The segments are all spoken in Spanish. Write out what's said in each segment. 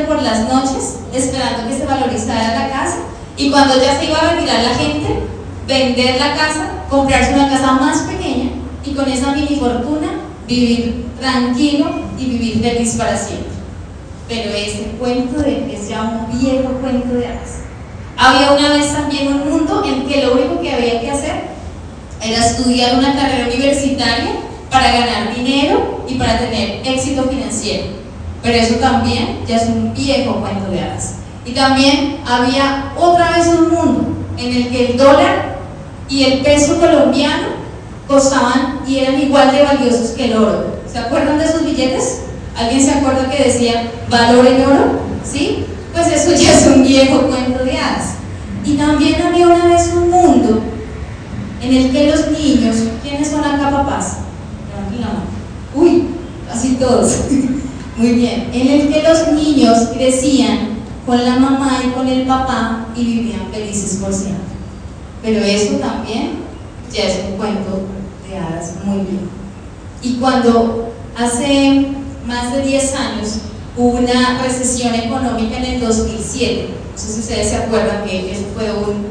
por las noches esperando que se valorizara la casa y cuando ya se iba a retirar la gente, vender la casa, comprarse una casa más pequeña y con esa mini fortuna vivir tranquilo y vivir feliz para siempre. Pero ese cuento de, es ya un viejo cuento de hadas. Había una vez también un mundo en que lo único que había que hacer era estudiar una carrera universitaria para ganar dinero y para tener éxito financiero. Pero eso también ya es un viejo cuento de hadas. Y también había otra vez un mundo en el que el dólar y el peso colombiano costaban y eran igual de valiosos que el oro. ¿Se acuerdan de esos billetes? ¿Alguien se acuerda que decía valor en oro? ¿Sí? Pues eso ya es un viejo cuento de hadas. Y también había una vez un mundo en el que los niños, ¿quiénes son acá papás? Uy, casi todos. Muy bien. En el que los niños crecían con la mamá y con el papá y vivían felices por siempre. Pero eso también ya es un cuento de hadas muy bien. Y cuando hace más de 10 años hubo una recesión económica en el 2007, no sé si ustedes se acuerdan que eso fue un,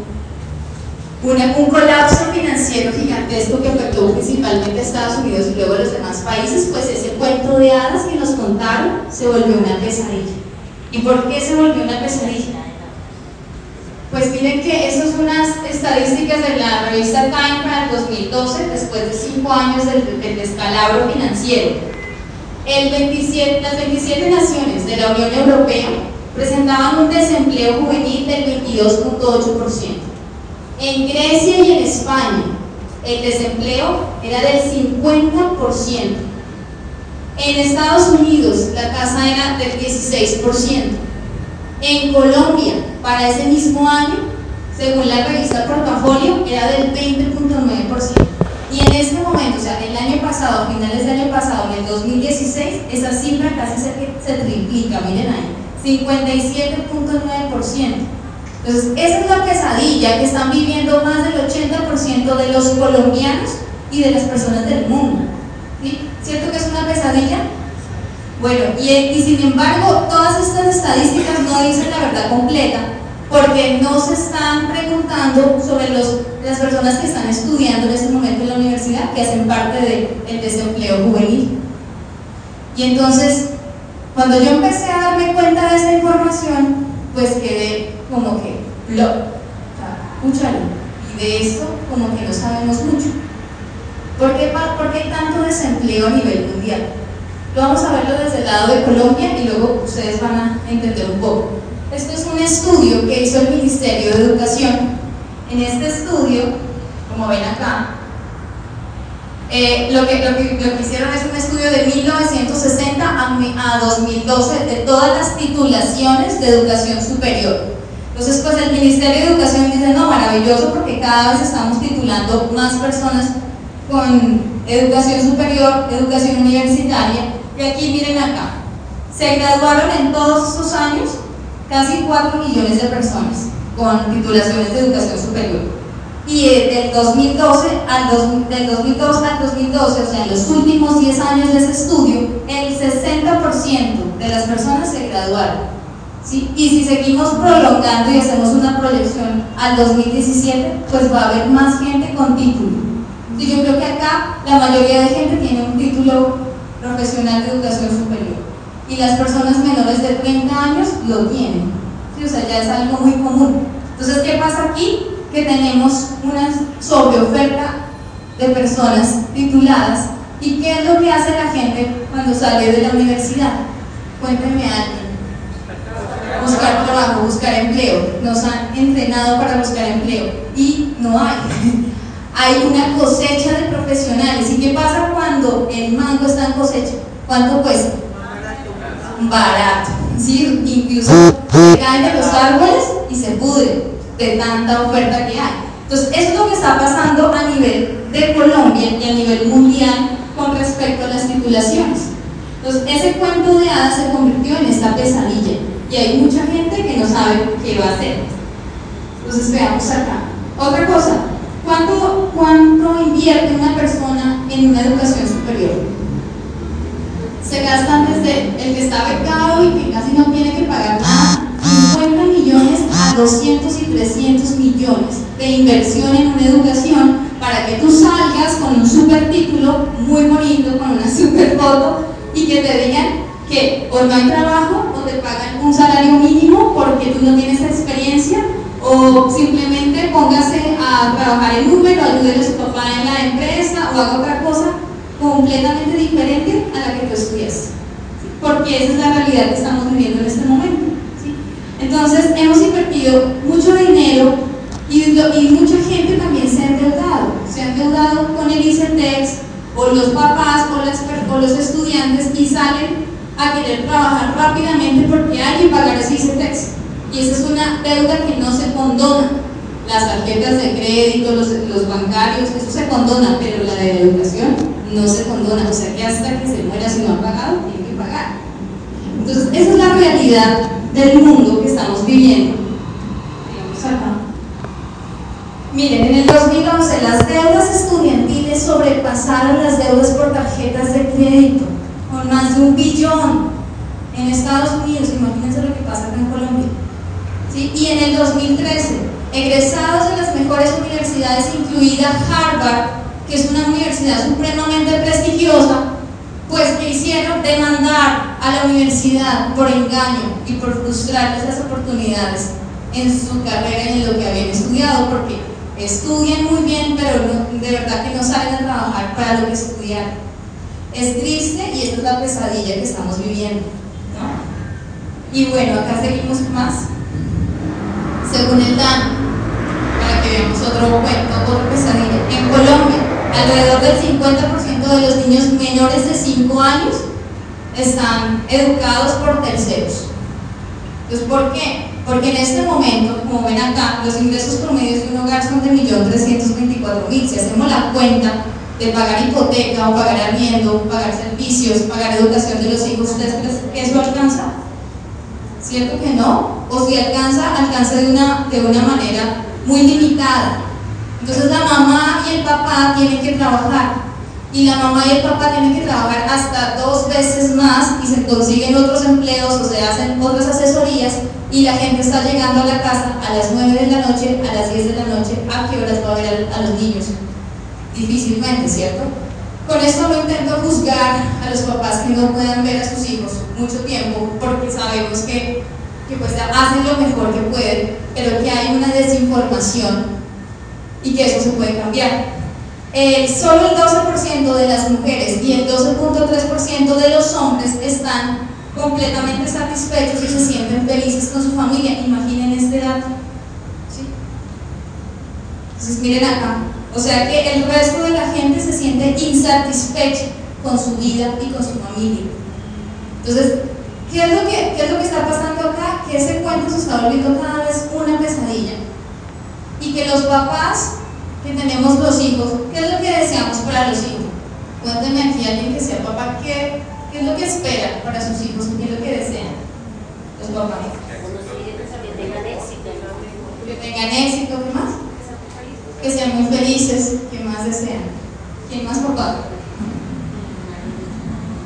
un colapso financiero gigantesco que afectó principalmente a Estados Unidos y luego a los demás países, pues ese cuento de hadas que nos contaron se volvió una pesadilla. ¿Y por qué se volvió una pesadilla? Pues miren que esas son unas estadísticas de la revista Time para el 2012, después de cinco años del, descalabro financiero. El 27, las 27 naciones de la Unión Europea presentaban un desempleo juvenil del 22.8%. En Grecia y en España el desempleo era del 50%. En Estados Unidos la tasa era del 16%. En Colombia, para ese mismo año, según la revista Portafolio, era del 20.9%. Y en este momento, o sea, el año pasado, finales del año pasado, en el 2016, esa cifra casi se triplica, miren ahí, 57.9%. Entonces, esa es la pesadilla que están viviendo más del 80% de los colombianos y de las personas del mundo. ¿Cierto que es una pesadilla? Bueno, y, y sin embargo, todas estas estadísticas no dicen la verdad completa, porque no se están preguntando sobre los, las personas que están estudiando en este momento en la universidad, que hacen parte del desempleo juvenil. Y entonces, cuando yo empecé a darme cuenta de esa información, pues quedé como que, lo, escúchalo, y de esto como que no sabemos mucho. ¿Por qué, ¿Por qué hay tanto desempleo a nivel mundial? Lo vamos a verlo desde el lado de Colombia y luego ustedes van a entender un poco. Esto es un estudio que hizo el Ministerio de Educación. En este estudio, como ven acá, eh, lo, que, lo, que, lo, que, hicieron es un estudio de 1960 a, a 2012 de todas las titulaciones de educación superior. Entonces, pues el Ministerio de Educación dice, no, maravilloso porque cada vez estamos titulando más personas con educación superior, educación universitaria. Y aquí miren acá, se graduaron en todos estos años casi 4 millones de personas con titulaciones de educación superior. Y del 2012 al, dos, del 2012 al 2012, o sea, en los últimos 10 años de ese estudio, el 60% de las personas se graduaron. Y si seguimos prolongando y hacemos una proyección al 2017, pues va a haber más gente con título. Y yo creo que acá la mayoría de gente tiene un título profesional de educación superior. Y las personas menores de 30 años lo tienen. ¿sí? O sea, ya es algo muy común. Entonces, ¿qué pasa aquí? Que tenemos una sobreoferta de personas tituladas. ¿Y qué es lo que hace la gente cuando sale de la universidad? Cuéntenme a alguien. Buscar trabajo, buscar empleo. Nos han entrenado para buscar empleo y no hay. hay una cosecha de profesionales. ¿Y qué pasa cuando el mango está en cosecha? ¿Cuánto cuesta? Barato. ¿sí? Incluso caen de los árboles y se pudre de tanta oferta que hay. Entonces, eso es lo que está pasando a nivel de Colombia y a nivel mundial con respecto a las titulaciones. Entonces, ese cuento de hadas se convirtió en esta pesadilla y hay mucha gente que no sabe qué va a hacer. Entonces veamos acá. Otra cosa, ¿cuánto, cuánto invierte una persona en una educación superior? Se gastan desde el que está becado y que casi no tiene que pagar nada, 50 millones a 200 y 300 millones de inversión en una educación para que tú salgas con un super título muy bonito, con una super foto y que te digan que o no hay trabajo o te pagan un salario mínimo porque tú no tienes experiencia o simplemente póngase a trabajar en Uber o ayude a su papá en la empresa o haga otra cosa completamente diferente a la que tú estudias. Porque esa es la realidad que estamos viviendo en este momento. Entonces, hemos invertido mucho dinero y, y, mucha gente también se ha endeudado. Se ha endeudado con el ICETEX o los papás o, las, o los estudiantes y salen a querer trabajar rápidamente porque hay que pagar ese ICETEX. Y esa es una deuda que no se condona. Las tarjetas de crédito, los, bancarios, eso se condona, pero la de educación no se condona. O sea que hasta que se muera, si no ha pagado, tiene que pagar. Entonces, esa es la realidad del mundo que estamos viviendo. Miren, en el 2011 las deudas estudiantiles sobrepasaron las deudas por tarjetas de crédito, más de un billón en Estados Unidos, imagínense lo que pasa acá en Colombia. Y en el 2013, egresados de las mejores universidades, incluida Harvard, que es una universidad supremamente prestigiosa, pues que hicieron demandar a la universidad por engaño y por frustrarles las oportunidades en su carrera y en lo que habían estudiado, porque estudian muy bien, pero de verdad que no salen a trabajar para lo que estudiaron. Es triste y esta es la pesadilla que estamos viviendo. Y bueno, acá seguimos más. Según el DAN, para que veamos otro cuento, otra pesadilla. En Colombia, alrededor del 50% de los niños menores de 5 años están educados por terceros. Entonces, ¿por qué? Porque en este momento, como ven acá, los ingresos promedios de un hogar son de 1.324.000. Si hacemos la cuenta de pagar hipoteca o pagar arriendo, pagar servicios, pagar educación de los hijos, ¿ustedes creen que eso alcanza? ¿Cierto que no? O si alcanza, alcanza de una, de una manera muy limitada. Entonces la mamá y el papá tienen que trabajar y la mamá y el papá tienen que trabajar hasta dos veces más y se consiguen otros empleos o se hacen otras asesorías y la gente está llegando a la casa a las 9 de la noche, a las 10 de la noche, ¿a qué horas va a ver a, los niños? Difícilmente, ¿cierto? Con esto no intento juzgar a los papás que no puedan ver a sus hijos mucho tiempo porque sabemos que, que pues hacen lo mejor que pueden, pero que hay una desinformación y que eso se puede cambiar. Eh, solo el 12% de las mujeres y el 12.3% de los hombres están completamente satisfechos y se sienten felices con su familia. Imaginen este dato. ¿Sí? Entonces miren acá. O sea que el resto de la gente se siente insatisfecho con su vida y con su familia. Entonces, ¿qué es lo que, qué es lo que está pasando acá? Que ese cuento se está volviendo cada vez una pesadilla y que los papás que tenemos los hijos, ¿qué es lo que deseamos para los hijos? Cuéntenme aquí alguien que sea papá, ¿qué, ¿qué, es lo que espera para sus hijos? ¿Qué es lo que desean los papás? Que tengan éxito, que tengan éxito, ¿qué más? Que sean muy felices, ¿qué más desean? ¿Quién más papá?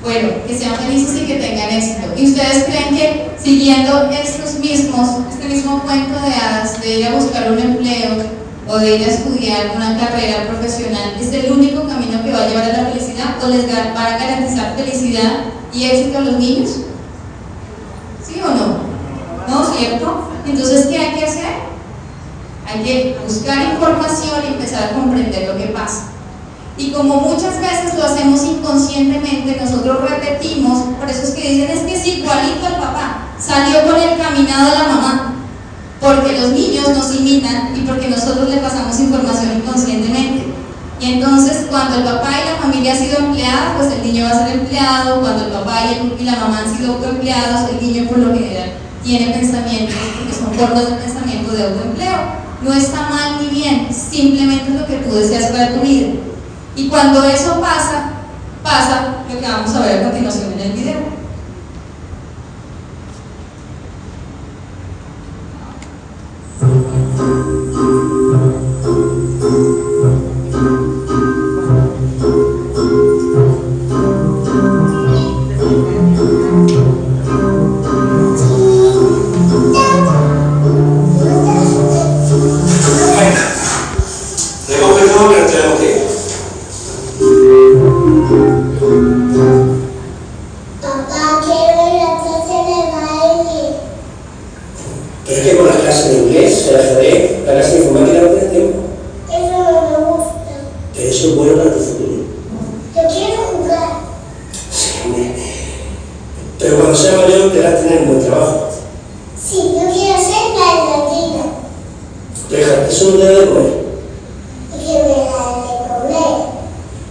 Bueno, que sean felices y que tengan éxito. ¿Y ustedes creen que siguiendo estos mismos, este mismo cuento de hadas, de ir a buscar un empleo o de ir a estudiar una carrera profesional, es el único camino que va a llevar a la felicidad o les va a garantizar felicidad y éxito a los niños? ¿Sí o no? ¿No, cierto? Entonces, ¿qué hay que hacer? Hay que buscar información y empezar a comprender lo que pasa. Y como muchas veces lo hacemos inconscientemente, nosotros repetimos, por eso es que dicen es que es igualito al papá, salió con el caminado de la mamá, porque los niños nos imitan y porque nosotros le pasamos información inconscientemente. Y entonces cuando el papá y la familia han sido empleados, pues el niño va a ser empleado, cuando el papá y la mamá han sido autoempleados, el niño por lo general tiene pensamientos, que son formas de pensamiento de autoempleo no está mal ni bien, simplemente es lo que tú deseas para tu vida. Y cuando eso pasa, pasa lo que vamos a ver a continuación en el video.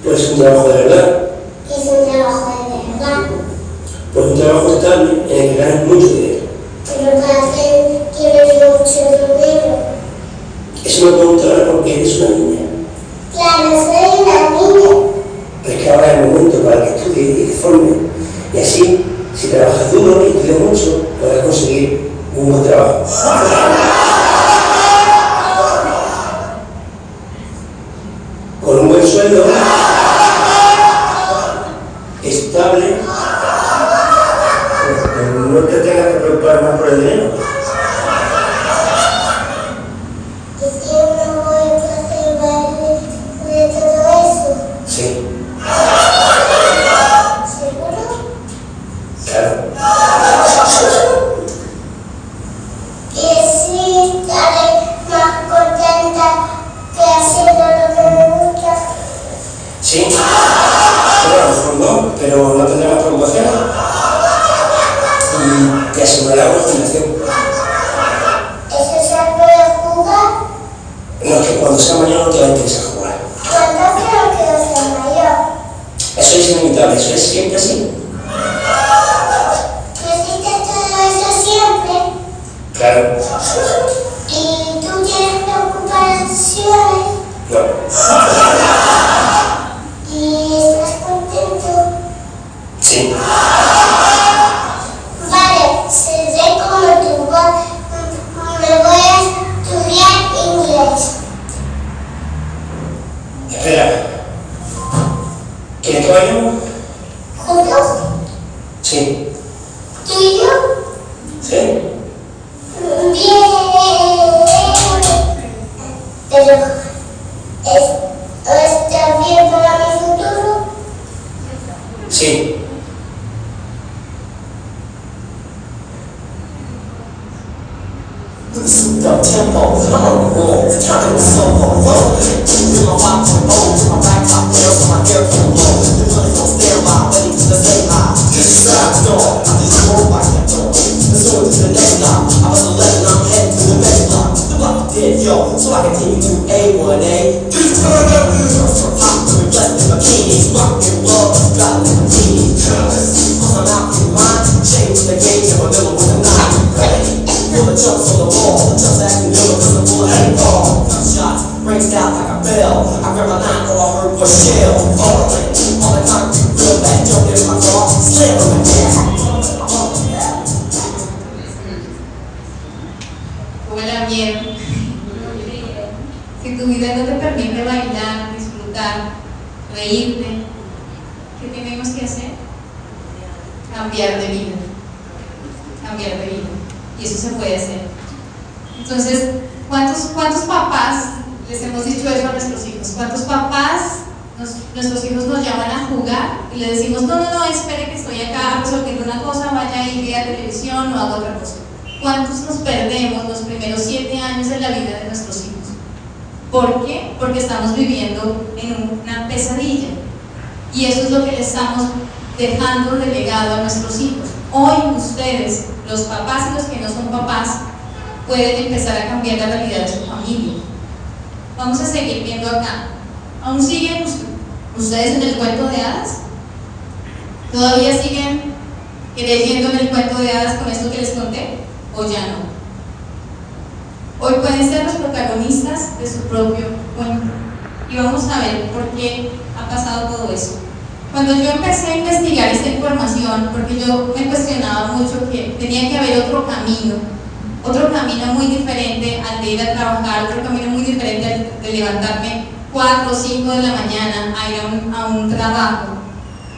Pues es un trabajo de verdad. Es un trabajo de verdad. Pues un trabajo estable en el que ganas mucho dinero. Pero para que tienes mucho dinero. Eso me preguntará porque eres una niña. Claro, soy una niña. Pero es que ahora es el momento para que estudies y te formes. Y así, si trabajas duro y estudias mucho, podrás conseguir un buen trabajo. Sí. Tenemos que hacer? Cambiar de vida. Cambiar de vida. Y eso se puede hacer. Entonces, ¿cuántos, cuántos papás les hemos dicho eso a nuestros hijos? ¿Cuántos papás nuestros hijos nos llaman a jugar y le decimos, no, no, no, espere que estoy acá resolviendo una cosa, vaya y vea televisión o haga otra cosa? ¿Cuántos nos perdemos los primeros siete años de la vida de nuestros hijos? ¿Por qué? Porque estamos viviendo en una pesadilla. Y eso es lo que le estamos dejando de legado a nuestros hijos. Hoy ustedes, los papás y los que no son papás, pueden empezar a cambiar la realidad de su familia. Vamos a seguir viendo acá. ¿Aún siguen us- ustedes en el cuento de hadas? ¿Todavía siguen creyendo en el cuento de hadas con esto que les conté? ¿O ya no? Hoy pueden ser los protagonistas de su propio cuento. Y vamos a ver por qué ha pasado todo eso. Cuando yo empecé a investigar esta información, porque yo me cuestionaba mucho que tenía que haber otro camino, otro camino muy diferente al de ir a trabajar, otro camino muy diferente al de levantarme 4 o 5 de la mañana a ir a un, a un trabajo,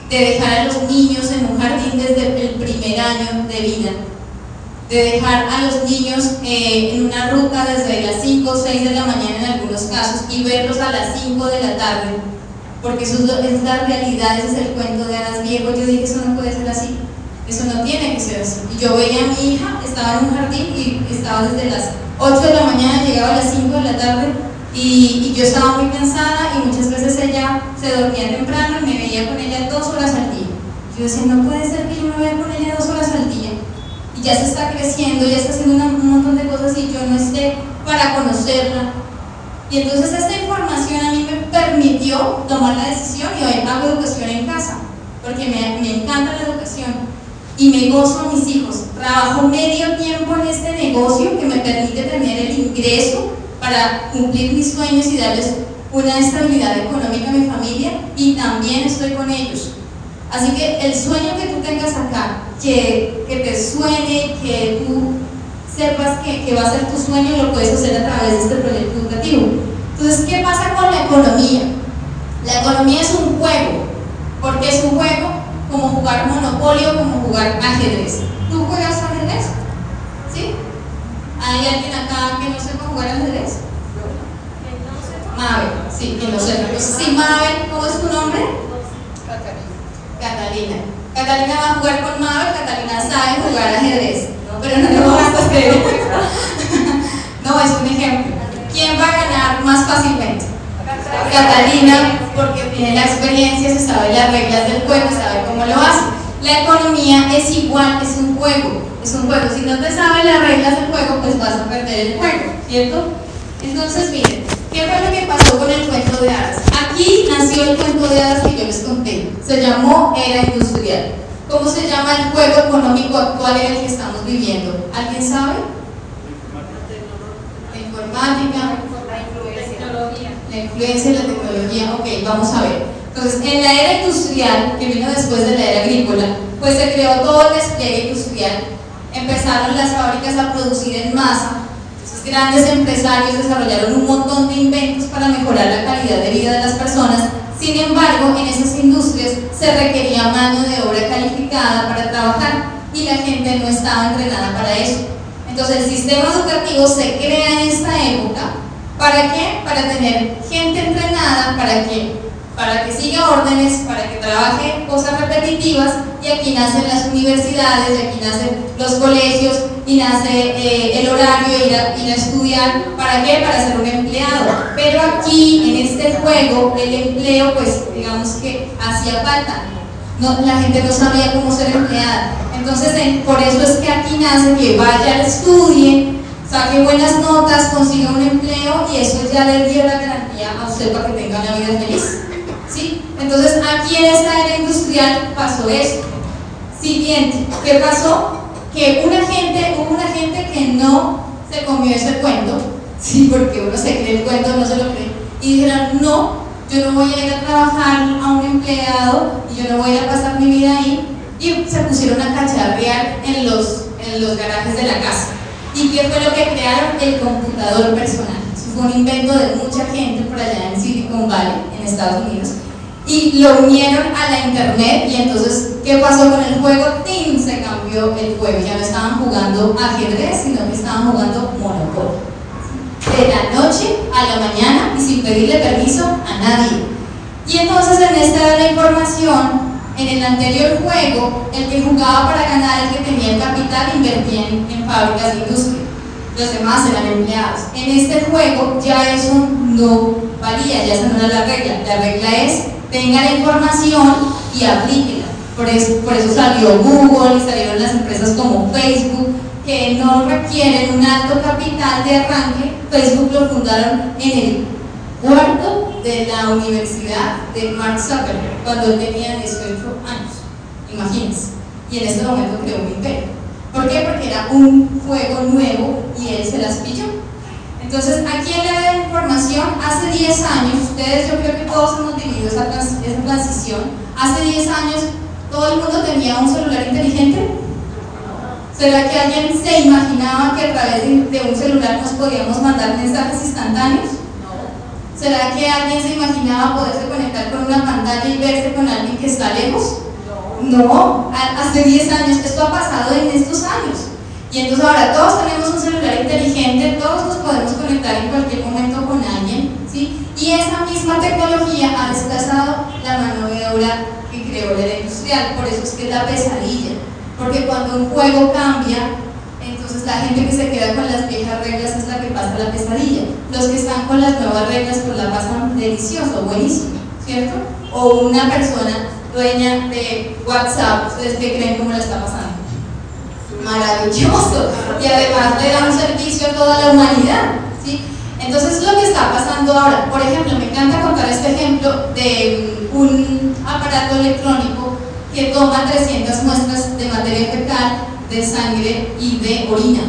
de dejar a los niños en un jardín desde el primer año de vida, de dejar a los niños eh, en una ruta desde las 5 o 6 de la mañana en algunos casos y verlos a las 5 de la tarde, porque eso es, la realidad, ese es el cuento de hadas viejo. Yo dije, eso no puede ser así, eso no tiene que ser así. Y yo veía a mi hija, estaba en un jardín y estaba desde las 8 de la mañana, llegaba a las 5 de la tarde y, y yo estaba muy cansada y muchas veces ella se dormía temprano y me veía con ella dos horas al día. Yo decía, no puede ser que yo me vea con ella dos horas al día y ya se está creciendo, ya está haciendo un montón de cosas y yo no esté para conocerla. Y entonces esta información a mí me permitió tomar la decisión y hoy hago educación en casa, porque me, me encanta la educación y me gozo a mis hijos. Trabajo medio tiempo en este negocio que me permite tener el ingreso para cumplir mis sueños y darles una estabilidad económica a mi familia y también estoy con ellos. Así que el sueño que tú tengas acá, que, que te suene, que tú sepas que, que va a ser tu sueño, lo puedes hacer a través de este proyecto educativo. Entonces, ¿qué pasa con la economía? La economía es un juego. ¿Por qué es un juego? Como jugar monopolio, como jugar ajedrez. ¿Tú juegas ajedrez? ¿Sí? ¿Hay alguien acá que no sepa jugar ajedrez? Mabel, sí, que no sepa. Entonces, sí, Mabel, ¿cómo es tu nombre? Catalina. Catalina va a jugar con Mabel, Catalina sabe jugar ajedrez, pero no lo vamos a no, es un ejemplo. ¿Quién va a ganar más fácilmente? Catalina, porque tiene la experiencia, se sabe las reglas del juego, sabe cómo lo hace. La economía es igual, es un juego, es un juego. Si no te sabes las reglas del juego, pues vas a perder el juego, ¿cierto? Entonces, miren, ¿qué fue lo que pasó con el cuento de hadas? Aquí nació el cuento de hadas que yo les conté. Se llamó Era Industrial. ¿Cómo se llama el juego económico actual en el que estamos viviendo? ¿Alguien sabe? La informática, la influencia de la tecnología. Ok, vamos a ver. Entonces, en la era industrial, que vino después de la era agrícola, pues se creó todo el despliegue industrial. Empezaron las fábricas a producir en masa. Grandes empresarios desarrollaron un montón de inventos para mejorar la calidad de vida de las personas. Sin embargo, en esas industrias se requería mano de obra calificada para trabajar y la gente no estaba entrenada para eso. Entonces, el sistema educativo se crea en esta época ¿Para qué? Para tener gente entrenada, para que, para que siga órdenes, para que trabaje cosas repetitivas y aquí nacen las universidades, y aquí nacen los colegios y nace eh, el horario, ir a, estudiar. ¿Para qué? Para ser un empleado. Pero aquí, en este juego, el empleo, pues digamos que hacía falta. La gente no sabía cómo ser empleada. Entonces, en- por eso es que aquí nace que vaya, estudie, saque buenas notas, consiga un empleo y eso ya le dio la garantía a usted para que tenga una vida feliz. ¿Sí? Entonces aquí en esta era industrial pasó eso. Siguiente, ¿qué pasó? Que una gente, hubo una gente que no se comió ese cuento, sí, porque uno se cree el cuento, no se lo cree, y dijeron, no, yo no voy a ir a trabajar a un empleado y yo no voy a pasar mi vida ahí, y se pusieron a cacharrear en los, en los garajes de la casa. ¿Y qué fue lo que crearon? El computador personal. Eso fue un invento de mucha gente por allá en Silicon Valley, en Estados Unidos. Y lo unieron a la internet y entonces, ¿qué pasó con el juego? ¡Tin! Se cambió el juego. Ya no estaban jugando ajedrez, sino que estaban jugando Monopoly. De la noche a la mañana y sin pedirle permiso a nadie. Y entonces en esta información, en el anterior juego, el que jugaba para ganar, el que tenía el capital, invertía en, en fábricas de industria. Los demás eran empleados. En este juego ya eso no valía, ya esa no era la regla. La regla es, tenga la información y aplíquela. Por eso, por eso salió Google salieron las empresas como Facebook, que no requieren un alto capital de arranque. Facebook lo fundaron en el cuarto de la universidad de Mark Zuckerberg, cuando él tenía 18 años. Imagínense. Y en ese momento creó un imperio. ¿Por qué? Porque era un juego nuevo y él se las pilló. Entonces, aquí en la de información, hace 10 años, ustedes yo creo que todos hemos vivido esa, esa transición, hace 10 años todo el mundo tenía un celular inteligente. ¿Será que alguien se imaginaba que a través de un celular nos podíamos mandar mensajes instantáneos? ¿Será que alguien se imaginaba poderse conectar con una pantalla y verse con alguien que está lejos? No, hace 10 años, esto ha pasado en estos años. Y entonces ahora todos tenemos un celular inteligente, todos nos podemos conectar en cualquier momento con alguien, ¿sí? Y esa misma tecnología ha desplazado la mano de obra que creó la industrial, por eso es que es la pesadilla, porque cuando un juego cambia, entonces la gente que se queda con las viejas reglas es la que pasa la pesadilla. Los que están con las nuevas reglas pues la pasan delicioso, buenísimo, ¿cierto? O una persona dueña de WhatsApp, ¿ustedes qué creen cómo la está pasando? Maravilloso. Y además le da un servicio a toda la humanidad, ¿sí? Entonces lo que está pasando ahora, por ejemplo, me encanta contar este ejemplo de un aparato electrónico que toma 300 muestras de materia fecal, de sangre y de orina.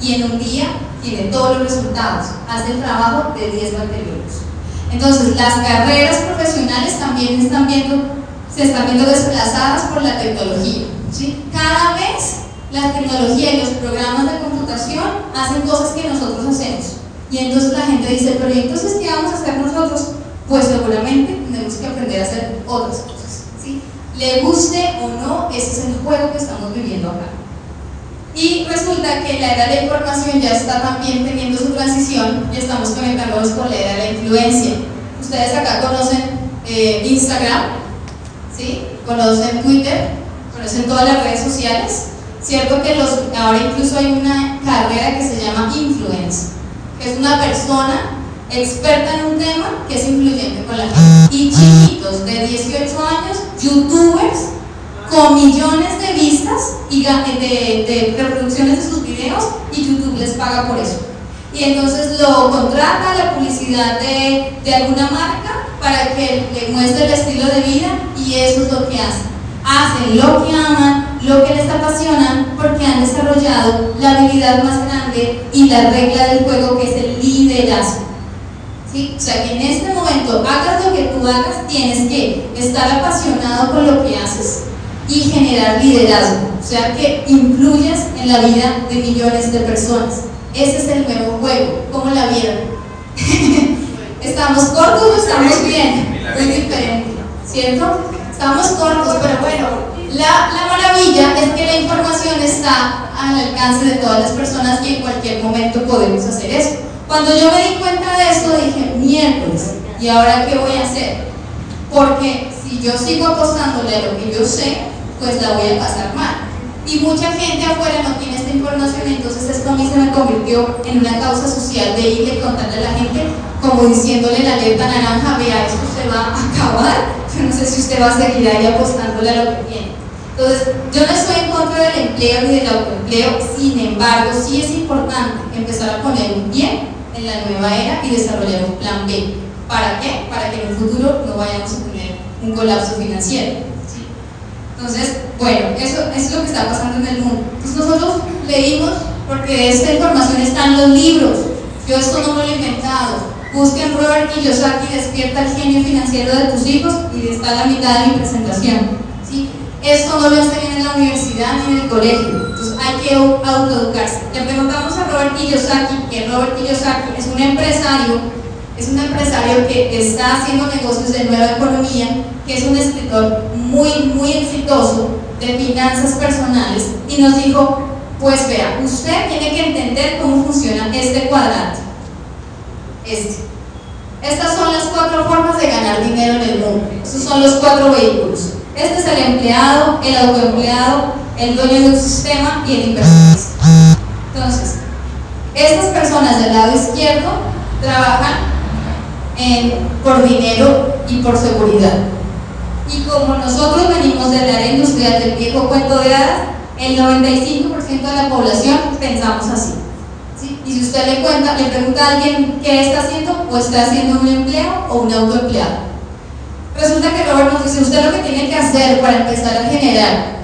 Y en un día tiene todos los resultados. Hace el trabajo de 10 bacteriólogos. Entonces, las carreras profesionales también están viendo, se están viendo desplazadas por la tecnología. ¿sí? Cada vez la tecnología y los programas de computación hacen cosas que nosotros hacemos. Y entonces la gente dice, pero ¿y entonces qué vamos a hacer nosotros? Pues seguramente tenemos que aprender a hacer otras cosas. ¿sí? Le guste o no, ese es el juego que estamos viviendo acá. Y resulta que la era de información ya está también teniendo su transición y estamos conectándonos con la era de la influencia. Ustedes acá conocen eh, Instagram, ¿sí? conocen Twitter, conocen todas las redes sociales. Cierto que los, ahora incluso hay una carrera que se llama influence, que es una persona experta en un tema que es influyente con la gente. Y chiquitos de 18 años, youtubers con millones de vistas y de, de reproducciones de sus videos y YouTube les paga por eso. Y entonces lo contrata la publicidad de, de alguna marca para que le muestre el estilo de vida y eso es lo que hacen. Hacen lo que aman, lo que les apasiona, porque han desarrollado la habilidad más grande y la regla del juego que es el liderazgo. ¿Sí? O sea que en este momento hagas lo que tú hagas, tienes que estar apasionado con lo que haces y generar liderazgo, o sea que influyas en la vida de millones de personas. Ese es el nuevo juego. ¿Cómo la vieron? ¿Estamos cortos o estamos bien? Muy diferente, ¿cierto? Estamos cortos, pero bueno, la, la maravilla es que la información está al alcance de todas las personas y en cualquier momento podemos hacer eso. Cuando yo me di cuenta de esto dije, miércoles, ¿y ahora qué voy a hacer? Porque si yo sigo apostándole a lo que yo sé, pues la voy a pasar mal. Y mucha gente afuera no tiene esta información, entonces esto a mí se me convirtió en una causa social de irle y contarle a la gente, como diciéndole la alerta naranja, vea, esto se va a acabar, yo no sé si usted va a seguir ahí apostándole a lo que tiene. Entonces, yo no estoy en contra del empleo ni del autoempleo, sin embargo, sí es importante empezar a poner un pie en la nueva era y desarrollar un plan B. ¿Para qué? Para que en un futuro no vayamos a tener un colapso financiero. Entonces, bueno, eso, es lo que está pasando en el mundo. Entonces nosotros leímos, porque esta información está en los libros, yo esto no lo he inventado. Busquen Robert Kiyosaki, despierta el genio financiero de tus hijos y está la mitad de mi presentación. ¿sí? Esto no lo enseñan en la universidad ni en el colegio, entonces hay que autoeducarse. Le preguntamos a Robert Kiyosaki, que Robert Kiyosaki es un empresario es un empresario que está haciendo negocios de nueva economía, que es un escritor muy, muy exitoso de finanzas personales y nos dijo, pues vea, usted tiene que entender cómo funciona este cuadrante. Este. Estas son las cuatro formas de ganar dinero en el mundo. Estos son los cuatro vehículos. Este es el empleado, el autoempleado, el dueño de un sistema y el inversionista. Entonces, estas personas del lado izquierdo trabajan por dinero y por seguridad. Y como nosotros venimos de la área industrial del viejo cuento de hadas, el 95% de la población pensamos así. Y si usted le cuenta, le pregunta a alguien qué está haciendo, o está haciendo un empleo o un autoempleado. Resulta que Robert nos dice, usted lo que tiene que hacer para empezar a generar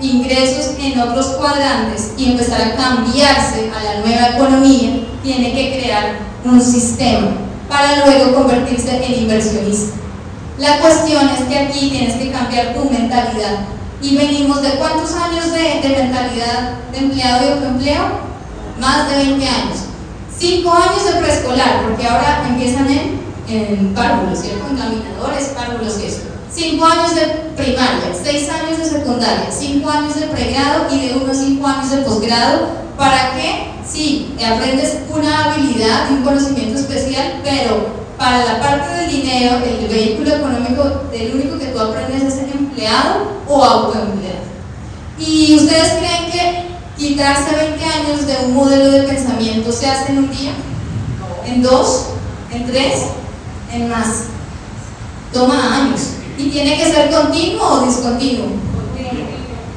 ingresos en otros cuadrantes y empezar a cambiarse a la nueva economía, tiene que crear un sistema para luego convertirse en inversionista. La cuestión es que aquí tienes que cambiar tu mentalidad. Y venimos de cuántos años de, mentalidad de empleado y autoempleo? Más de 20 años. 5 años de preescolar, porque ahora empiezan en, en párvulos, ¿cierto? Encaminadores, párvulos y eso. 5 años de primaria, 6 años de secundaria, 5 años de pregrado y de unos 5 años de posgrado. ¿Para qué? Sí, aprendes una habilidad, un conocimiento especial, pero para la parte del dinero, el vehículo económico, el único que tú aprendes es empleado o autoempleado. Y ustedes creen que quitarse 20 años de un modelo de pensamiento se hace en un día, en dos, en tres, en más. Toma años. ¿Y tiene que ser continuo o discontinuo?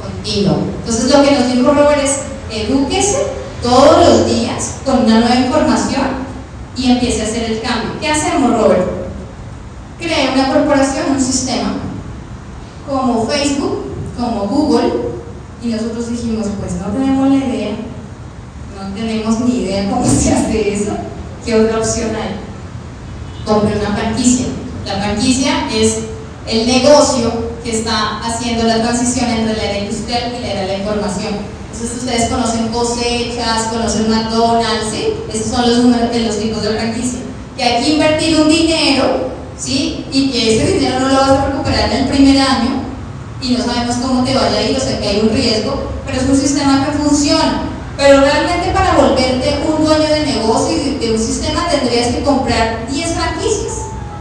Continuo. Entonces lo que nos dijo Robert es, edúquese todos los días con una nueva información y empiece a hacer el cambio. ¿Qué hacemos, Robert? Crea una corporación, un sistema, como Facebook, como Google, y nosotros dijimos, pues no tenemos la idea, no tenemos ni idea cómo se hace eso, ¿qué otra opción hay? Compre una franquicia. La franquicia es el negocio que está haciendo la transición entre la era industrial y la era de la información. Entonces ustedes conocen cosechas, conocen McDonald's, ¿sí? Esos son los, de los tipos de franquicia. Que hay que invertir un dinero, ¿sí? Y que ese dinero no lo vas a recuperar en el primer año y no sabemos cómo te vaya a ir, o sea que hay un riesgo, pero es un sistema que funciona. Pero realmente para volverte un dueño de negocio y de, un sistema tendrías que comprar 10 franquicias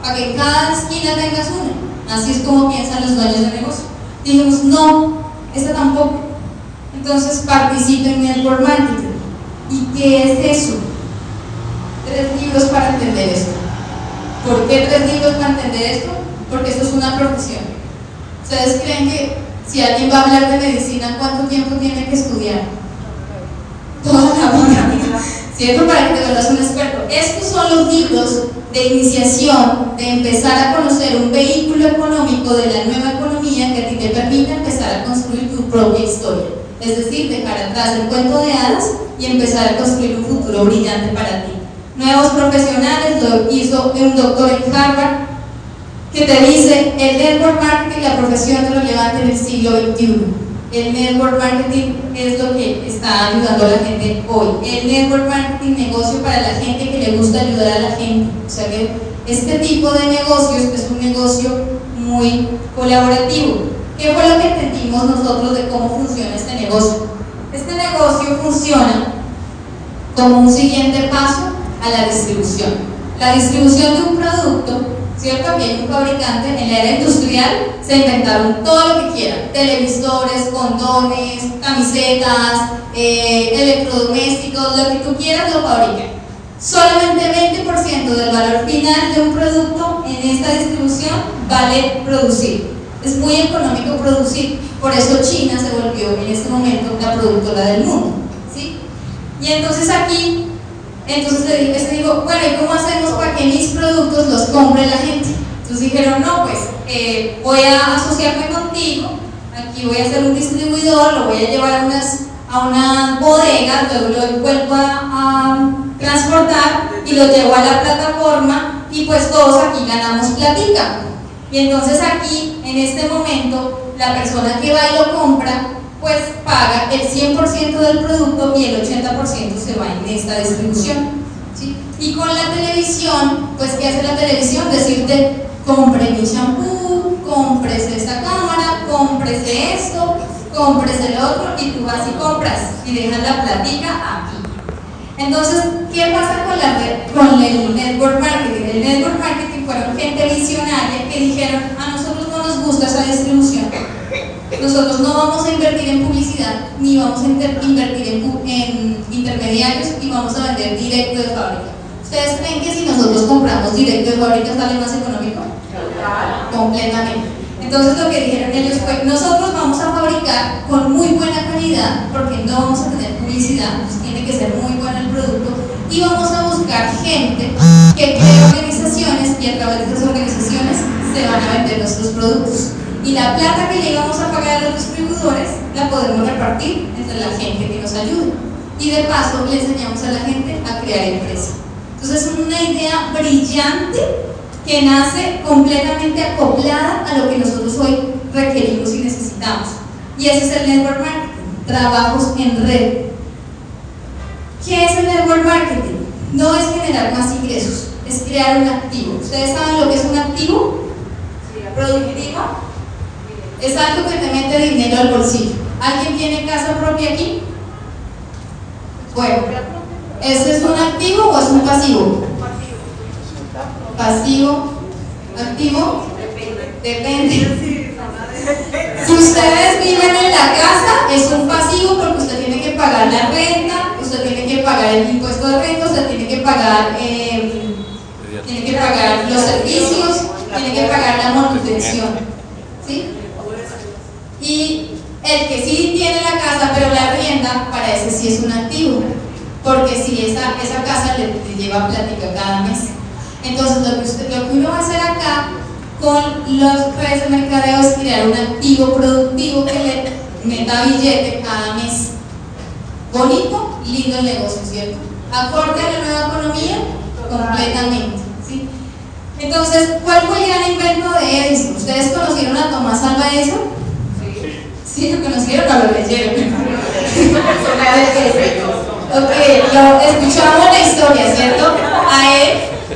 para que cada esquina tengas una. Así es como piensan los dueños de negocio. Dijimos, no, esta tampoco. Entonces participen en network marketing. ¿Y qué es eso? Tres libros para entender esto. ¿Por qué tres libros para entender esto? Porque esto es una profesión. ¿Ustedes creen que si alguien va a hablar de medicina, cuánto tiempo tiene que estudiar? Toda la vida. ¿Cierto? Para que te vuelvas un experto. Estos son los libros de iniciación, de empezar a conocer un vehículo económico de la nueva economía que a ti te permita empezar a construir tu propia historia. Es decir, dejar atrás el cuento de hadas y empezar a construir un futuro brillante para ti. Nuevos profesionales, lo hizo un doctor en Harvard, que te dice el network marketing, la profesión relevante en el siglo XXI. El network marketing es lo que está ayudando a la gente hoy. El network marketing, negocio para la gente que le gusta ayudar a la gente. O sea que este tipo de negocios es un negocio muy colaborativo. ¿Qué fue lo que entendimos nosotros de cómo funciona este negocio? Este negocio funciona como un siguiente paso a la distribución. La distribución de un producto ¿cierto? Hay un fabricante, en la era industrial se inventaron todo lo que quieran, televisores, condones, camisetas, eh, electrodomésticos, lo que tú quieras lo fabrican. Solamente 20% del valor final de un producto en esta distribución vale producir. Es muy económico producir, por eso China se volvió en este momento la productora del mundo. ¿sí? Y entonces aquí entonces le digo, bueno, ¿y cómo hacemos para que mis productos los compre la gente? Entonces dijeron, no, pues eh, voy a asociarme contigo, aquí voy a ser un distribuidor, lo voy a llevar a, unas, a una bodega, luego lo vuelvo a, transportar y lo llevo a la plataforma y pues todos aquí ganamos platica. Y entonces aquí, en este momento, la persona que va y lo compra pues paga el 100% del producto y el 80% se va en esta distribución. ¿sí? Y con la televisión, pues ¿qué hace la televisión? Decirte, compre mi shampoo, cómprese esta cámara, cómprese esto, cómprese el otro, y tú vas y compras y dejas la platica aquí. Entonces, ¿qué pasa con, con el network marketing? El network marketing fueron gente visionaria que dijeron, a nosotros no nos gusta esa distribución nosotros no vamos a invertir en publicidad, ni vamos a invertir en, intermediarios y vamos a vender directo de fábrica. ¿Ustedes creen que si nosotros compramos directo de fábrica sale más económico? Completamente. Entonces lo que dijeron ellos fue, nosotros vamos a fabricar con muy buena calidad, porque no vamos a tener publicidad, pues tiene que ser muy bueno el producto, y vamos a buscar gente que cree organizaciones y a través de esas organizaciones se van a vender nuestros productos y la plata que le íbamos a pagar a los distribuidores la podemos repartir entre la gente que nos ayuda. Y de paso le enseñamos a la gente a crear empresa. Entonces es una idea brillante que nace completamente acoplada a lo que nosotros hoy requerimos y necesitamos. Y ese es el network marketing, trabajos en red. ¿Qué es el network marketing? No es generar más ingresos, es crear un activo. ¿Ustedes saben lo que es un activo? Productivo es algo que te mete dinero al bolsillo. ¿Alguien tiene casa propia aquí? Bueno, ¿ese es un activo o es un pasivo? Pasivo, activo, depende. Si ustedes viven en la casa, es un pasivo porque usted tiene que pagar la renta, usted tiene que pagar el impuesto de renta, usted tiene que pagar, eh, tiene que pagar los servicios, tiene que pagar la manutención. ¿sí? Y el que sí tiene la casa pero la rienda, para ese sí es un activo, porque si esa, esa casa le, le lleva plática cada mes. Entonces lo que, lo que uno va a hacer acá con los redes de mercadeo es crear un activo productivo que le meta billete cada mes. Bonito, lindo el negocio, ¿cierto? Acorde a la nueva economía, completamente. ¿sí? Entonces, ¿cuál fue el gran invento de Edison? ¿Ustedes conocieron a Tomás Alva Edison? Sí, lo conocieron o lo leyeron. ok, lo escuchamos la historia, ¿cierto? A él,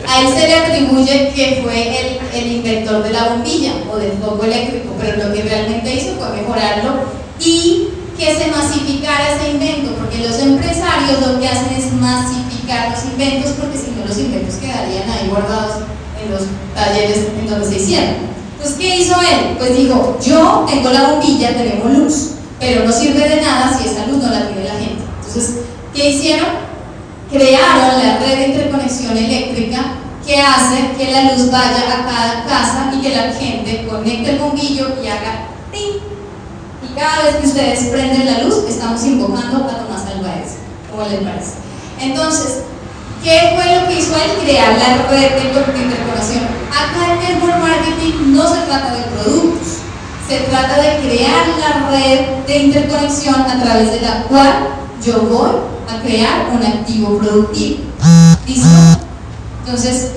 a él se le atribuye que fue el, el inventor de la bombilla o del foco eléctrico, pero lo que realmente hizo fue mejorarlo y que se masificara ese invento, porque los empresarios lo que hacen es masificar los inventos, porque si no los inventos quedarían ahí guardados en los talleres en donde se hicieron. Entonces, ¿qué hizo él? Pues dijo, yo tengo la bombilla, tenemos luz, pero no sirve de nada si esa luz no la tiene la gente. Entonces, ¿qué hicieron? Crearon la red de interconexión eléctrica que hace que la luz vaya a cada casa y que la gente conecte el bombillo y haga ¡ting! Y cada vez que ustedes prenden la luz, estamos invocando a Tomás Edison, como les parece. Entonces, ¿Qué fue lo que hizo él? Crear la red de interconexión. Acá en network marketing no se trata de productos, se trata de crear la red de interconexión a través de la cual yo voy a crear un activo productivo. ¿Listo? Entonces,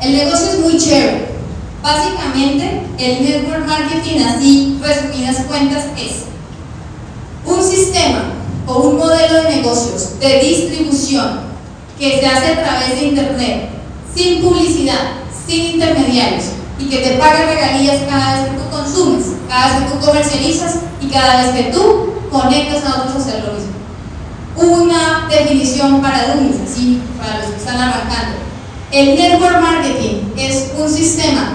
el negocio es muy chévere. Básicamente, el network marketing, así resumidas cuentas, es un sistema o un modelo de negocios de distribución que se hace a través de internet, sin publicidad, sin intermediarios y que te paga regalías cada vez que tú consumes, cada vez que tú comercializas y cada vez que tú conectas a otros a hacer lo mismo. Una definición para dummies, así para los que están arrancando. El network marketing es un sistema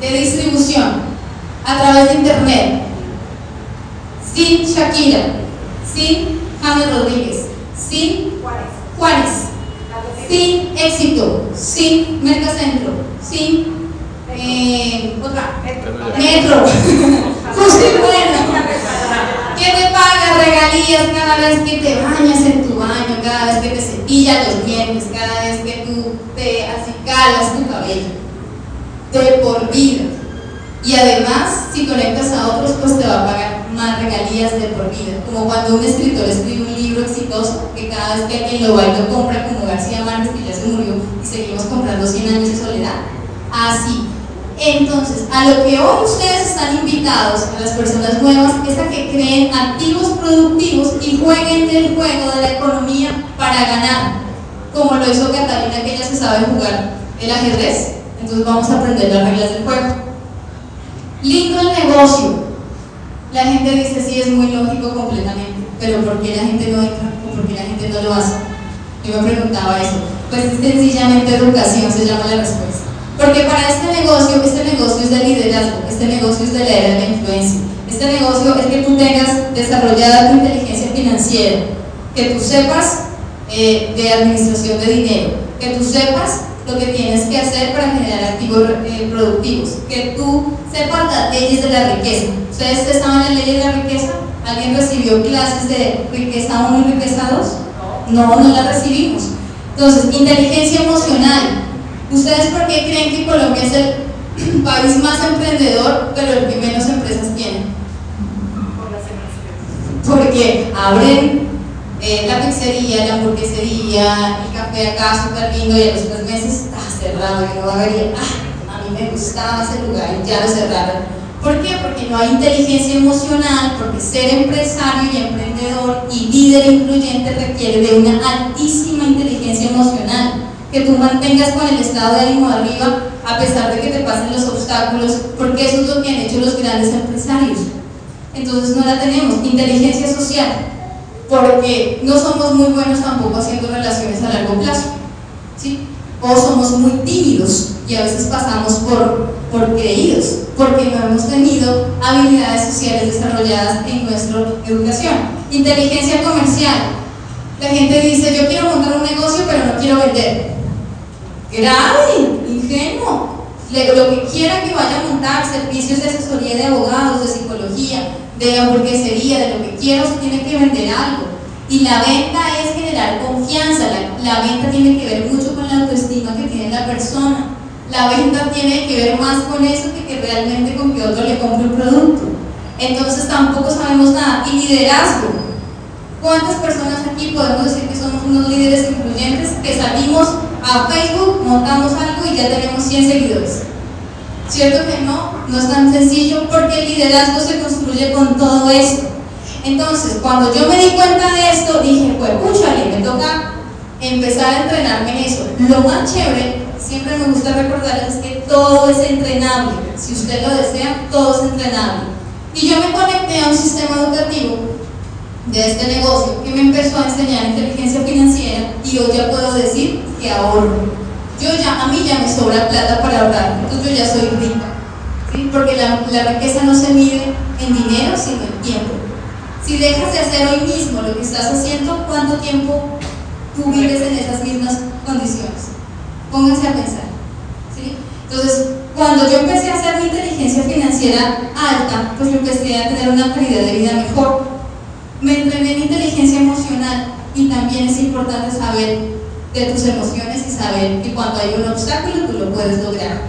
de distribución a través de internet, sin Shakira, sin James Rodríguez, sin Juárez sin éxito, sin Mercacentro, sin eh, otra, Metro, que te paga regalías cada vez que te bañas en tu baño, cada vez que te cepillas los dientes, cada vez que tú te acicalas tu cabello, de por vida. Y además, si conectas a otros, pues te va a pagar más regalías de por vida. Como cuando un escritor escribe un libro exitoso, que cada vez que alguien lo va y lo compra, como García Márquez, que ya se murió, y seguimos comprando 100 años de soledad. Así. Entonces, a lo que hoy ustedes están invitados, a las personas nuevas, es a que creen activos productivos y jueguen el juego de la economía para ganar, como lo hizo Catalina, que ella se sabe jugar el ajedrez. Entonces vamos a aprender las reglas del juego. Lindo el negocio, la gente dice, sí, es muy lógico completamente, pero ¿por qué la gente no entra por qué la gente no lo hace? Yo me preguntaba eso. Pues sencillamente educación se llama la respuesta. Porque para este negocio, este negocio es de liderazgo, este negocio es de la era de la influencia. Este negocio es que tú tengas desarrollada tu inteligencia financiera, que tú sepas eh, de administración de dinero, que tú sepas lo que tienes que hacer para generar activos eh, productivos, que tú sepas las leyes de la riqueza. ¿Ustedes estaban en las leyes de la riqueza? ¿Alguien recibió clases de riqueza 1 y riqueza 2? No, no las recibimos. Entonces, inteligencia emocional. ¿Ustedes por qué creen que Colombia es el país más emprendedor, pero el que menos empresas tiene? Porque abren eh, la pizzería, la hamburguesería, el café acá súper lindo y a los tres meses está cerrado y no va a. Ah, a mí me gustaba ese lugar ya lo cerraron. ¿Por qué? Porque no hay inteligencia emocional, porque ser empresario y emprendedor y líder influyente requiere de una altísima inteligencia emocional, que tú mantengas con el estado de ánimo arriba a pesar de que te pasen los obstáculos, porque eso es lo que han hecho los grandes empresarios. Entonces no la tenemos. Inteligencia social, porque no somos muy buenos tampoco haciendo relaciones a largo plazo, ¿sí? O somos muy tímidos y a veces pasamos por, por creídos, porque no hemos tenido habilidades sociales desarrolladas en nuestra educación. Inteligencia comercial. La gente dice, yo quiero montar un negocio, pero no quiero vender. Grave, ingenuo. Lo que quiera que vaya a montar, servicios de asesoría de abogados, de psicología, de hamburguesería, de lo que quiera, usted tiene que vender algo. Y la venta es generar confianza, la, la venta tiene que ver mucho con la autoestima que tiene la persona. La venta tiene que ver más con eso que, que realmente con que otro le compre un producto. Entonces tampoco sabemos nada. Y liderazgo. ¿Cuántas personas aquí podemos decir que somos unos líderes influyentes que salimos a Facebook, montamos algo y ya tenemos 100 seguidores? ¿Cierto que no? No es tan sencillo porque el liderazgo se construye con todo esto. Entonces, cuando yo me di cuenta de esto, dije, pues, púchale, me toca empezar a entrenarme en eso. Lo más chévere, siempre me gusta recordarles es que todo es entrenable. Si usted lo desea, todo es entrenable. Y yo me conecté a un sistema educativo de este negocio que me empezó a enseñar inteligencia financiera y hoy ya puedo decir que ahorro. Yo ya, a mí ya me sobra plata para ahorrar, entonces yo ya soy rica. Porque la, riqueza no se mide en dinero, sino en tiempo. Si dejas de hacer hoy mismo lo que estás haciendo, ¿cuánto tiempo tú vives en esas mismas condiciones? Pónganse a pensar. Entonces, cuando yo empecé a hacer mi inteligencia financiera alta, pues yo empecé a tener una calidad de vida mejor. Me entrené en inteligencia emocional y también es importante saber de tus emociones y saber que cuando hay un obstáculo tú lo puedes lograr.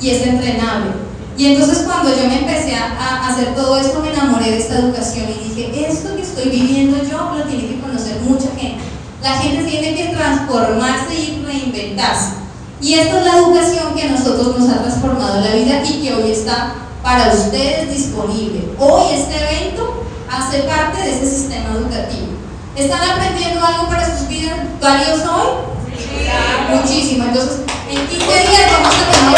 Y es entrenable. Y entonces cuando yo me empecé a, hacer todo esto, me enamoré de esta educación y dije, esto que estoy viviendo yo lo tiene que conocer mucha gente. La gente tiene que transformarse y reinventarse. Y esta es la educación que a nosotros nos ha transformado la vida y que hoy está para ustedes disponible. Hoy este evento hace parte de ese sistema educativo. ¿Están aprendiendo algo para sus vidas valioso hoy? Muchísimo. Entonces, en 15 días vamos a tener...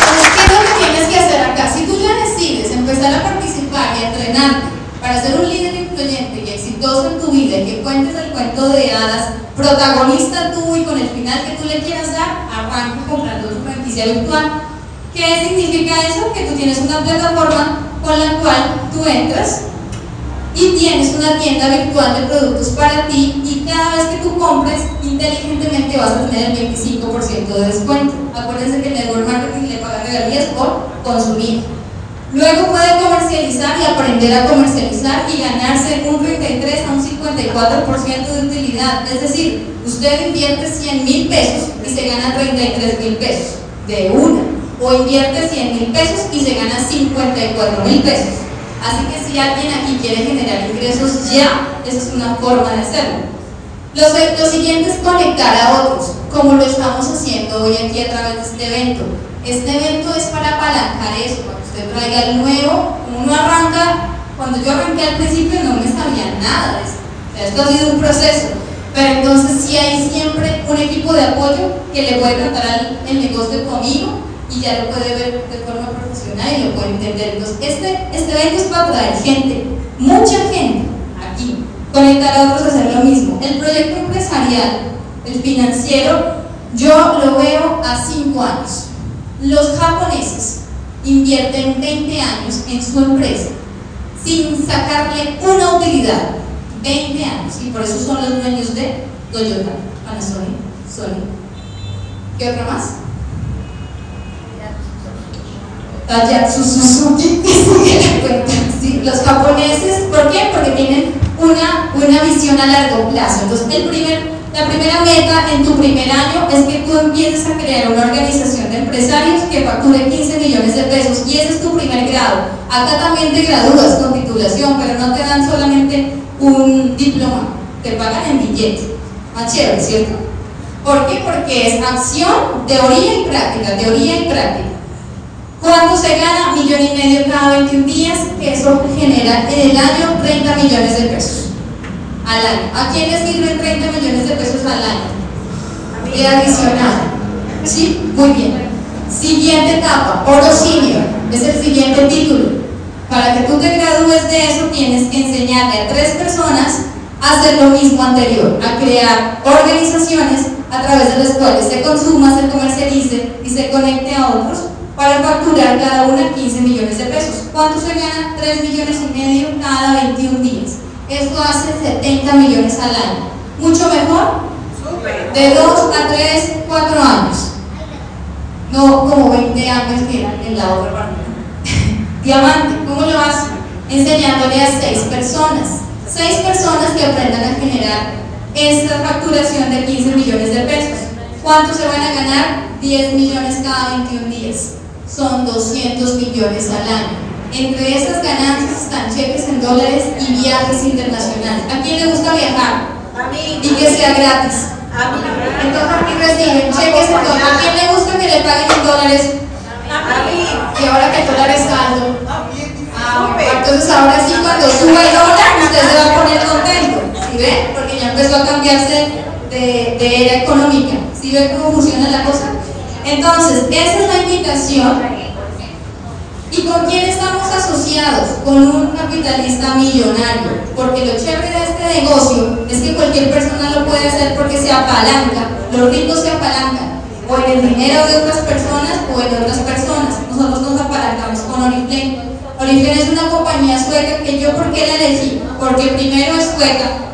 Entonces, ¿qué es lo que tienes que hacer acá? Si tú ya decides empezar a participar y a entrenarte para ser un líder influyente y exitoso en tu vida y que cuentes el cuento de hadas, protagonista tú y con el final que tú le quieras dar, arranca comprando tu franquicia virtual. ¿Qué significa eso? Que tú tienes una plataforma con la cual tú entras y tienes una tienda virtual de productos para ti y cada vez que tú compres, inteligentemente vas a tener el 25% de descuento. Acuérdense que el network marketing le paga regalías por consumir. Luego puede comercializar y aprender a comercializar y ganarse un 33 a un 54% de utilidad. Es decir, usted invierte 100 mil pesos y se gana 33 mil pesos de una. O invierte 100 mil pesos y se gana 54 mil pesos. Así que si alguien aquí quiere generar ingresos ya, esa es una forma de hacerlo. Lo, siguiente es conectar a otros, como lo estamos haciendo hoy aquí a través de este evento. Este evento es para apalancar eso, para que usted traiga el nuevo. Uno arranca, cuando yo arranqué al principio no me sabía nada esto. Esto ha sido un proceso. Pero entonces sí hay siempre un equipo de apoyo que le puede tratar el negocio conmigo y ya lo puede ver de forma profesional y lo puede entender. Entonces, este, este evento es para traer gente, mucha gente aquí, conectar a otros a hacer lo mismo. El proyecto empresarial, el financiero, yo lo veo a 5 años. Los japoneses invierten 20 años en su empresa sin sacarle una utilidad. 20 años. Y por eso son los dueños de Toyota, Panasonic, Sony. ¿Qué otra más? Daihatsu Suzuki, sí, los japoneses, ¿por qué? Porque tienen una, una visión a largo plazo. Entonces, el primer, la primera meta en tu primer año es que tú empieces a crear una organización de empresarios que facture 15 millones de pesos y ese es tu primer grado. Acá también te gradúas con titulación, pero no te dan solamente un diploma, te pagan en billete. Más chévere, ¿cierto? ¿Por qué? Porque es acción, teoría y práctica, teoría y práctica. ¿Cuánto se gana? Millón y medio cada 21 días, que eso genera en el año 30 millones de pesos al año. ¿A quién le sirven 30 millones de pesos al año? De adicional. ¿Sí? Muy bien. Siguiente etapa, oro senior, es el siguiente título. Para que tú te gradúes de eso, tienes que enseñarle a tres personas a hacer lo mismo anterior, a crear organizaciones a través de las cuales se consuma, se comercialice y se conecte a otros para facturar cada una 15 millones de pesos. ¿Cuánto se gana? 3 millones y medio cada 21 días. Esto hace 70 millones al año. ¿Mucho mejor? De 2 a 3, 4 años. No como 20 años que eran en la otra parte. Diamante, ¿cómo lo hace? Enseñándole a 6 personas. 6 personas que aprendan a generar esta facturación de 15 millones de pesos. ¿Cuánto se van a ganar? 10 millones cada 21 días. Son 200 millones al año. Entre esas ganancias están cheques en dólares y viajes internacionales. ¿A quién le gusta viajar? A mí. Y que sea gratis. A mí. Entonces aquí reciben cheques en dólares. ¿A quién le gusta que le paguen en dólares? A mí. Y ahora que el dólar es alto. Ah, entonces ahora sí cuando suba el dólar usted se va a poner contento. ¿Sí ve? Porque ya empezó a cambiarse de, de era económica. ¿Sí ve cómo funciona la cosa? Entonces, esa es la invitación. ¿Y con quién estamos asociados? Con un capitalista millonario. Porque lo chévere de este negocio es que cualquier persona lo puede hacer porque se apalanca. Los ricos se apalancan. O en el dinero de otras personas o en otras personas. Nosotros nos apalancamos con Oriflame. Oriflame es una compañía sueca que yo, ¿por qué la elegí? Porque primero es sueca.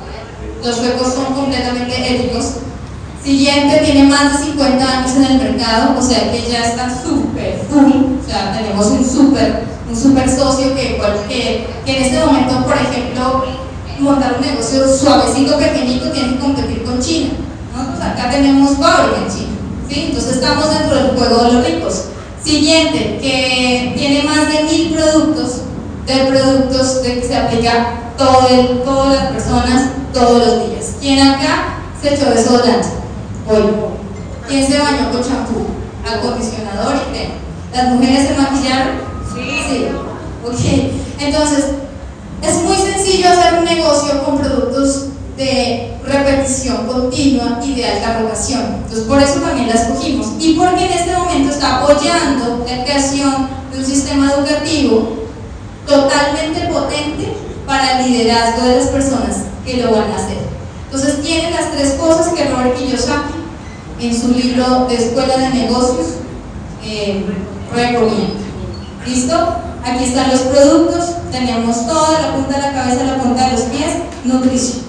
Los suecos son completamente éticos. Siguiente, tiene más de 50 años en el mercado, o sea que ya está súper full, o sea, tenemos un súper un super socio que, que, que en este momento, por ejemplo, montar un negocio suavecito, pequeñito, tiene que competir con China. Nosotros acá tenemos fábrica en China, ¿sí? entonces estamos dentro del juego de los ricos. Siguiente, que tiene más de mil productos, de productos de que se aplica todo el- todas las personas todos los días. ¿Quién acá se echó desodorante? Hoy. ¿Quién se bañó con champú? Acondicionador y crema. ¿Las mujeres se maquillaron? Sí. Sí. Ok. Entonces, es muy sencillo hacer un negocio con productos de repetición continua y de alta rotación. Entonces, por eso también la escogimos. Y porque en este momento está apoyando la creación de un sistema educativo totalmente potente para el liderazgo de las personas que lo van a hacer. Entonces tiene las tres cosas que Robert Kiyosaki en su libro de Escuela de Negocios eh, recomienda. ¿Listo? Aquí están los productos, tenemos toda la punta de la cabeza, la punta de los pies, nutrición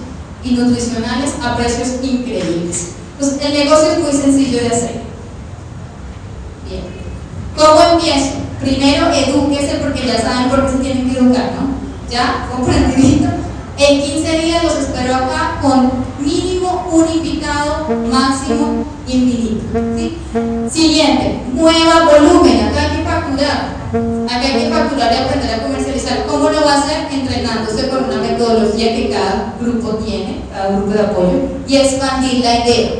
y nutricionales a precios increíbles. Entonces el negocio es muy sencillo de hacer. Bien. ¿Cómo empiezo? Primero, edúquese porque ya saben por qué se tienen que educar, ¿no? ¿Ya? ¿Comprendidito? En 15 días los espero acá con mínimo un invitado, máximo infinito. ¿sí? Siguiente, mueva volumen. Acá hay que facturar. Acá hay que facturar y aprender a comercializar. ¿Cómo lo va a hacer? Entrenándose con una metodología que cada grupo tiene, cada grupo de apoyo, y expandir la idea.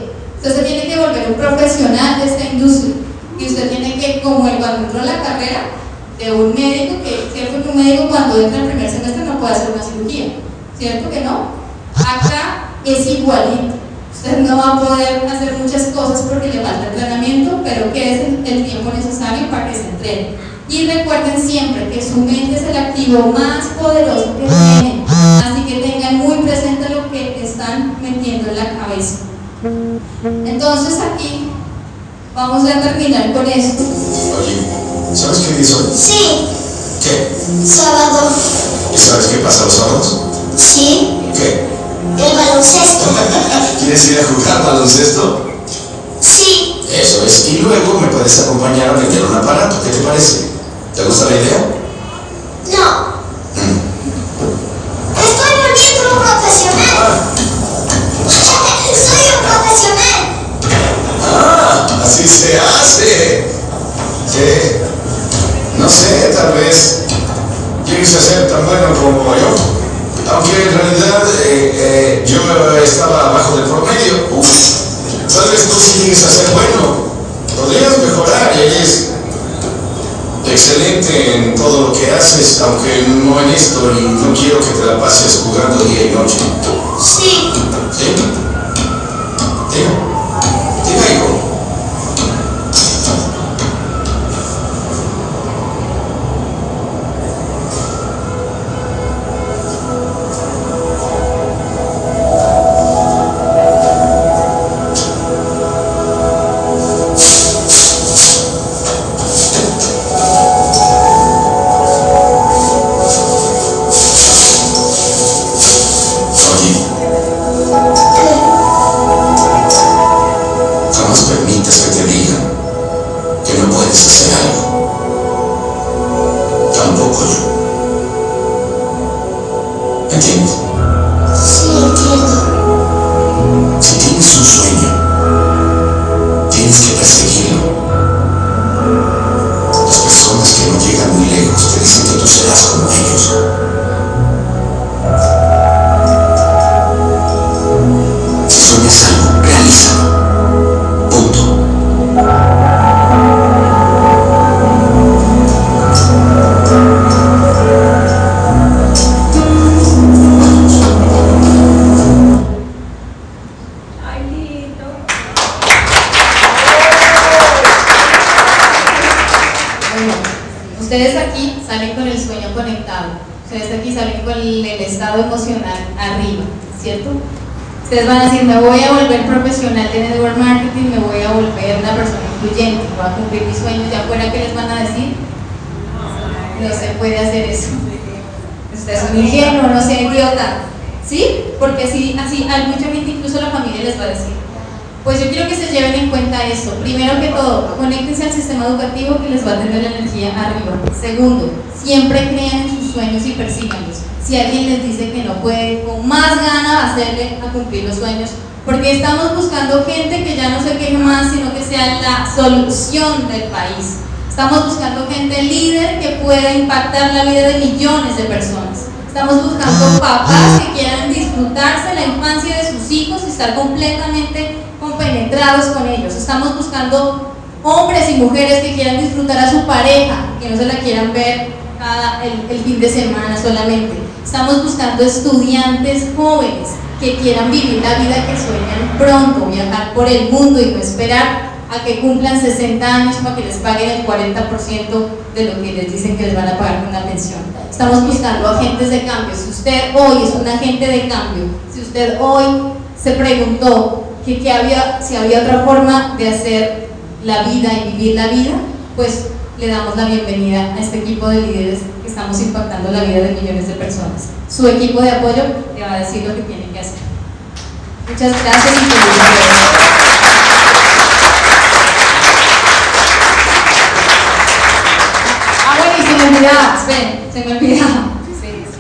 Se tiene que volver un profesional de esta industria. Y usted tiene que, como el cuando entró la carrera de un médico, que que un médico cuando entra en el primer semestre no puede hacer una cirugía, ¿cierto que no? Acá es igualito. Usted no va a poder hacer muchas cosas porque le falta entrenamiento, pero que es el, tiempo necesario para que se entrene. Y recuerden siempre que su mente es el activo más poderoso que tienen, así que tengan muy presente lo que están metiendo en la cabeza. Entonces aquí vamos a terminar con esto. Oye, ¿sabes qué día es hoy? Sí, ¿Qué? sábado. ¿Y sabes qué pasa los sábados? Sí, ¿Qué? el baloncesto. ¿Quieres ir a jugar baloncesto? Sí, Eso es. Y luego me puedes acompañar a vender un aparato. ¿Qué te parece? ¿Te gusta la idea? no. Mm. Estoy volviendo un profesional. Soy un profesional. Ah, así se hace. ¿Qué? No sé, tal vez a ser tan bueno como yo. Aunque en realidad eh, eh, yo estaba abajo del promedio. Uf, tal vez tú sí a ser bueno. Podrías mejorar, eres excelente en todo lo que haces, aunque no en esto y no quiero que te la pases jugando día y noche. Sí, ¿Sí? sueño. A me voy a volver profesional de network marketing, me voy a volver una persona influyente, voy a cumplir mis sueños, ¿de afuera qué les van a decir? No se puede hacer eso. Usted es un ingenuo, no sea idiota. ¿Sí? Porque así, así hay mucha gente, incluso la familia les va a decir. Pues yo quiero que se lleven en cuenta esto. Primero que todo, conéctense al sistema educativo que les va a tener la energía arriba. Segundo, siempre crean en sus sueños y persíganlos. Si alguien les dice que no puede, con más gana hacerle a cumplir los sueños. Porque estamos buscando gente que ya no se queje más, sino que sea la solución del país. Estamos buscando gente líder que pueda impactar la vida de millones de personas. Estamos buscando papás que quieran disfrutarse la infancia de sus hijos y estar completamente compenetrados con ellos. Estamos buscando hombres y mujeres que quieran disfrutar a su pareja, que no se la quieran ver cada, el, el fin de semana solamente. Estamos buscando estudiantes jóvenes que quieran vivir la vida que sueñan pronto, viajar por el mundo y no esperar a que cumplan 60 años para que les paguen el 40% de lo que les dicen que les van a pagar con una pensión. Estamos buscando agentes de cambio. Si usted hoy es un agente de cambio, si usted hoy se preguntó que, que había, si había otra forma de hacer la vida y vivir la vida, pues le damos la bienvenida a este equipo de líderes que estamos impactando la vida de millones de personas. Su equipo de apoyo le va a decir lo que tiene que hacer. Muchas gracias y felicidades. Ah, se me olvidaba.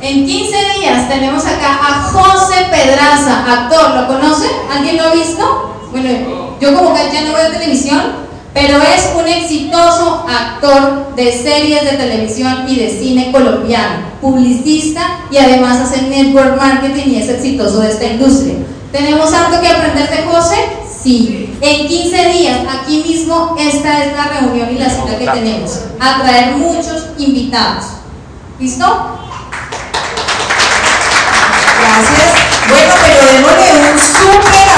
En 15 días tenemos acá a José Pedraza, actor, ¿lo conocen? ¿Alguien lo ha visto? Bueno, yo como que ya no veo televisión, pero es un exitoso actor de series de televisión y de cine colombiano, publicista y además hace network marketing y es exitoso de esta industria. ¿Tenemos algo que aprender de José? Sí. En 15 días, aquí mismo, esta es la reunión y la cita que tenemos. A traer muchos invitados. ¿Listo? Gracias. Bueno, pero démosle un súper